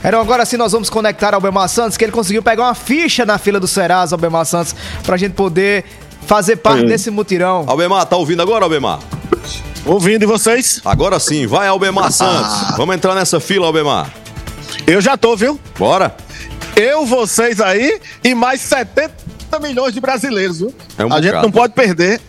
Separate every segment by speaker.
Speaker 1: Então agora sim nós vamos conectar ao Belmar Santos, que ele conseguiu pegar uma ficha na fila do Serasa, Albemar Santos, pra gente poder fazer parte desse mutirão.
Speaker 2: Albemar, tá ouvindo agora, Albemar?
Speaker 3: Ouvindo e vocês?
Speaker 2: Agora sim, vai Albemar Santos. Vamos entrar nessa fila, Albemar.
Speaker 3: Eu já tô, viu?
Speaker 2: Bora.
Speaker 3: Eu, vocês aí e mais 70 milhões de brasileiros, viu?
Speaker 2: É um
Speaker 3: A gente
Speaker 2: bocado.
Speaker 3: não pode perder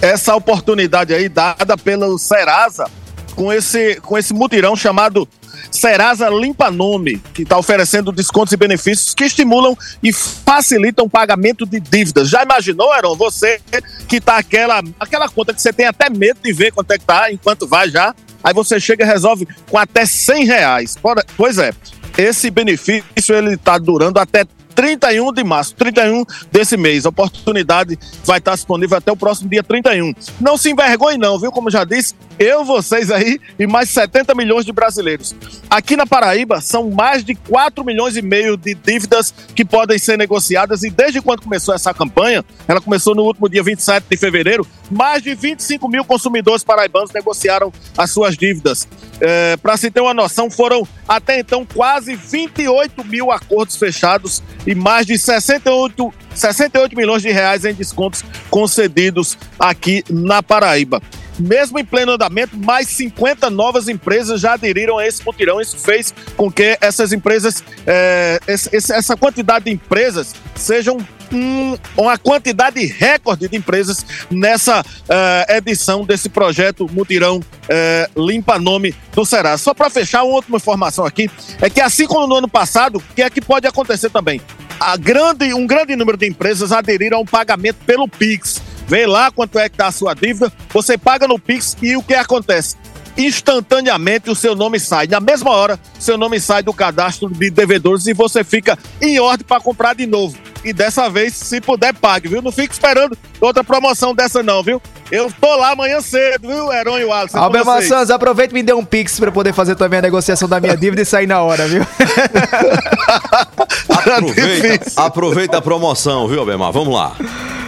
Speaker 3: essa oportunidade aí dada pelo Serasa com esse, com esse mutirão chamado Serasa Limpa Nome, que está oferecendo descontos e benefícios que estimulam e facilitam o pagamento de dívidas. Já imaginou, Aaron? Você que tá aquela, aquela conta que você tem até medo de ver quanto é que tá, enquanto vai já. Aí você chega e resolve com até 100 reais. Pois é, esse benefício ele está durando até 31 de março, 31 desse mês. A oportunidade vai estar disponível até o próximo dia 31. Não se envergonhe não, viu? Como já disse, eu, vocês aí e mais 70 milhões de brasileiros. Aqui na Paraíba são mais de 4 milhões e meio de dívidas que podem ser negociadas e desde quando começou essa campanha, ela começou no último dia 27 de fevereiro, mais de 25 mil consumidores paraibanos negociaram as suas dívidas. Para se ter uma noção, foram até então quase 28 mil acordos fechados e mais de 68, 68 milhões de reais em descontos concedidos aqui na Paraíba. Mesmo em pleno andamento, mais 50 novas empresas já aderiram a esse mutirão. Isso fez com que essas empresas, esse- essa quantidade de empresas sejam um- uma quantidade recorde de empresas nessa eh, edição desse projeto Mutirão eh, Limpa Nome do Serasa. Só para fechar, uma última informação aqui é que assim como no ano passado, o que é que pode acontecer também? A grande, um grande número de empresas aderiram ao pagamento pelo Pix. Vê lá quanto é que está a sua dívida, você paga no Pix e o que acontece? Instantaneamente o seu nome sai. Na mesma hora, seu nome sai do cadastro de devedores e você fica em ordem para comprar de novo. E dessa vez, se puder, pague, viu? Não fique esperando outra promoção dessa, não, viu? Eu tô lá amanhã cedo, viu, Heron e
Speaker 1: Albemar
Speaker 3: vocês.
Speaker 1: Santos, aproveita e me dê um pix pra eu poder fazer também a negociação da minha dívida e sair na hora, viu?
Speaker 2: Aproveita,
Speaker 3: Difícil.
Speaker 2: aproveita a promoção, viu, Albemar? Vamos lá.